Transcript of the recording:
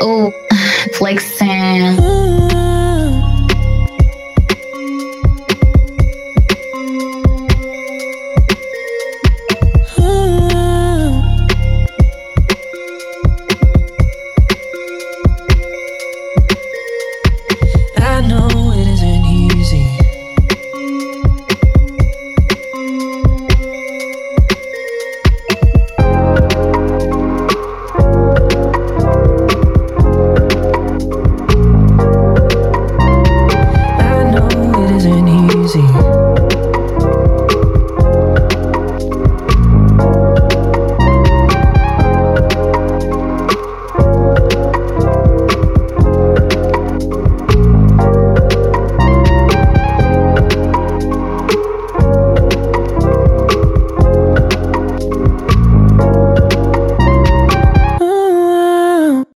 Oh, flexing.